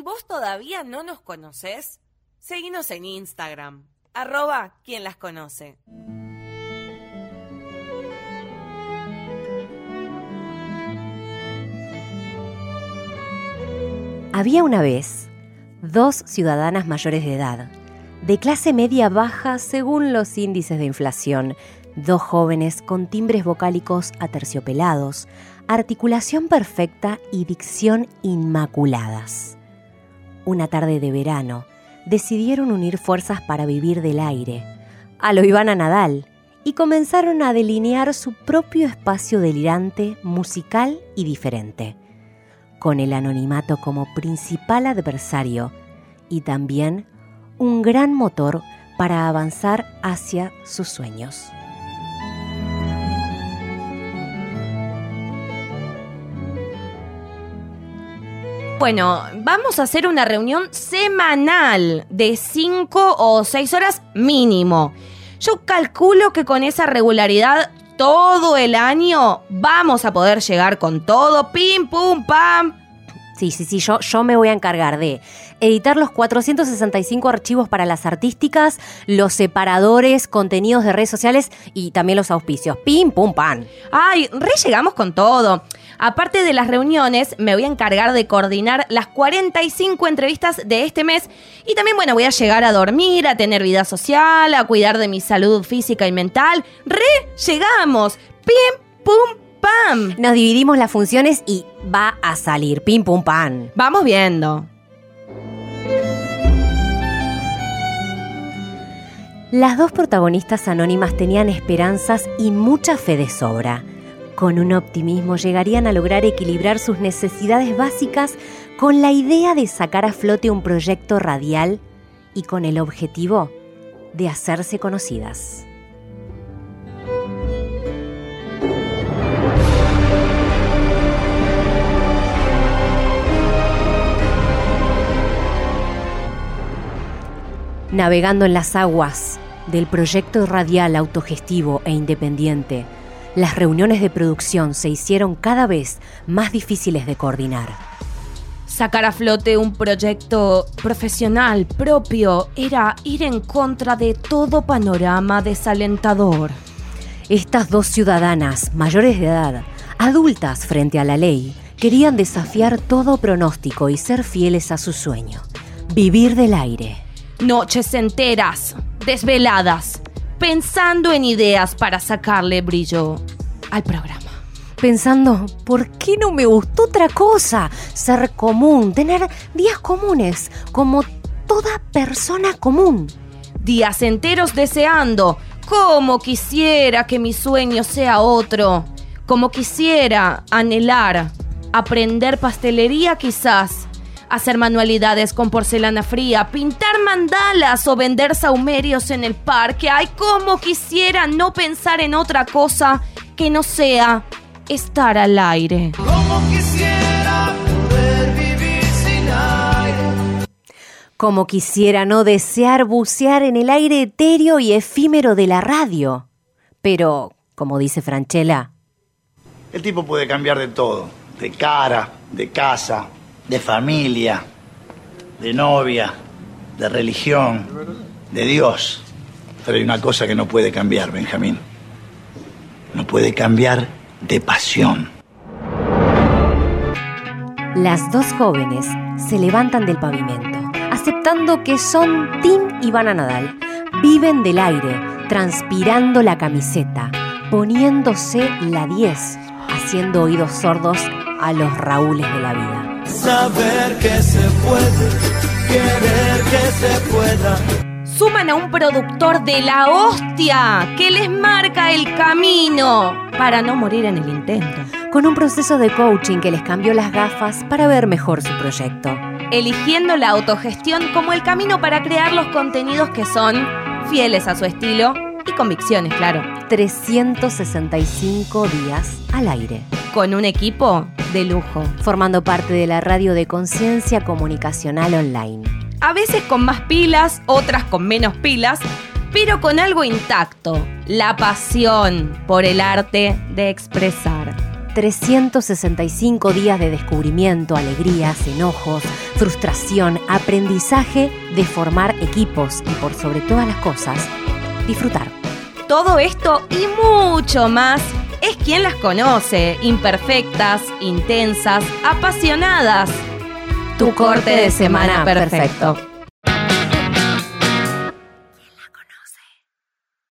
y vos todavía no nos conoces, seguinos en Instagram, arroba quien las conoce. Había una vez dos ciudadanas mayores de edad, de clase media baja según los índices de inflación, dos jóvenes con timbres vocálicos aterciopelados, articulación perfecta y dicción inmaculadas. Una tarde de verano, decidieron unir fuerzas para vivir del aire, a lo Ivana Nadal, y comenzaron a delinear su propio espacio delirante, musical y diferente con el anonimato como principal adversario y también un gran motor para avanzar hacia sus sueños. Bueno, vamos a hacer una reunión semanal de 5 o 6 horas mínimo. Yo calculo que con esa regularidad todo el año vamos a poder llegar con todo, pim, pum, pam. Sí, sí, sí, yo, yo me voy a encargar de editar los 465 archivos para las artísticas, los separadores, contenidos de redes sociales y también los auspicios. Pim, pum, pan. Ay, re llegamos con todo. Aparte de las reuniones, me voy a encargar de coordinar las 45 entrevistas de este mes y también, bueno, voy a llegar a dormir, a tener vida social, a cuidar de mi salud física y mental. ¡Re! ¡Llegamos! ¡Pim, pum, pam! Nos dividimos las funciones y va a salir. Pim, pum, pan. Vamos viendo. Las dos protagonistas anónimas tenían esperanzas y mucha fe de sobra. Con un optimismo llegarían a lograr equilibrar sus necesidades básicas con la idea de sacar a flote un proyecto radial y con el objetivo de hacerse conocidas. Navegando en las aguas del proyecto radial autogestivo e independiente, las reuniones de producción se hicieron cada vez más difíciles de coordinar. Sacar a flote un proyecto profesional propio era ir en contra de todo panorama desalentador. Estas dos ciudadanas, mayores de edad, adultas frente a la ley, querían desafiar todo pronóstico y ser fieles a su sueño, vivir del aire. Noches enteras, desveladas, pensando en ideas para sacarle brillo al programa. Pensando, ¿por qué no me gustó otra cosa? Ser común, tener días comunes, como toda persona común. Días enteros deseando, como quisiera que mi sueño sea otro, como quisiera anhelar, aprender pastelería quizás, hacer manualidades con porcelana fría, pintar mandalas o vender saumerios en el parque. Ay, como quisiera no pensar en otra cosa que no sea estar al aire. Como quisiera poder vivir sin aire. Como quisiera no desear bucear en el aire etéreo y efímero de la radio. Pero, como dice Franchella, El tipo puede cambiar de todo, de cara, de casa, de familia, de novia, de religión, de Dios. Pero hay una cosa que no puede cambiar, Benjamín. No puede cambiar de pasión. las dos jóvenes se levantan del pavimento, aceptando que son Tim y Van Nadal. Viven del aire, transpirando la camiseta, poniéndose la 10, haciendo oídos sordos a los Raúles de la vida. Saber que se puede, querer que se pueda. Suman a un productor de la hostia que les marca el camino para no morir en el intento. Con un proceso de coaching que les cambió las gafas para ver mejor su proyecto. eligiendo la autogestión como el camino para crear los contenidos que son fieles a su estilo y convicciones, claro, 365 días al aire, con un equipo de lujo. formando parte de la radio de conciencia comunicacional online. A veces con más pilas, otras con menos pilas, pero con algo intacto, la pasión por el arte de expresar. 365 días de descubrimiento, alegrías, enojos, frustración, aprendizaje de formar equipos y por sobre todas las cosas, disfrutar. Todo esto y mucho más es quien las conoce, imperfectas, intensas, apasionadas. Tu corte de semana perfecto.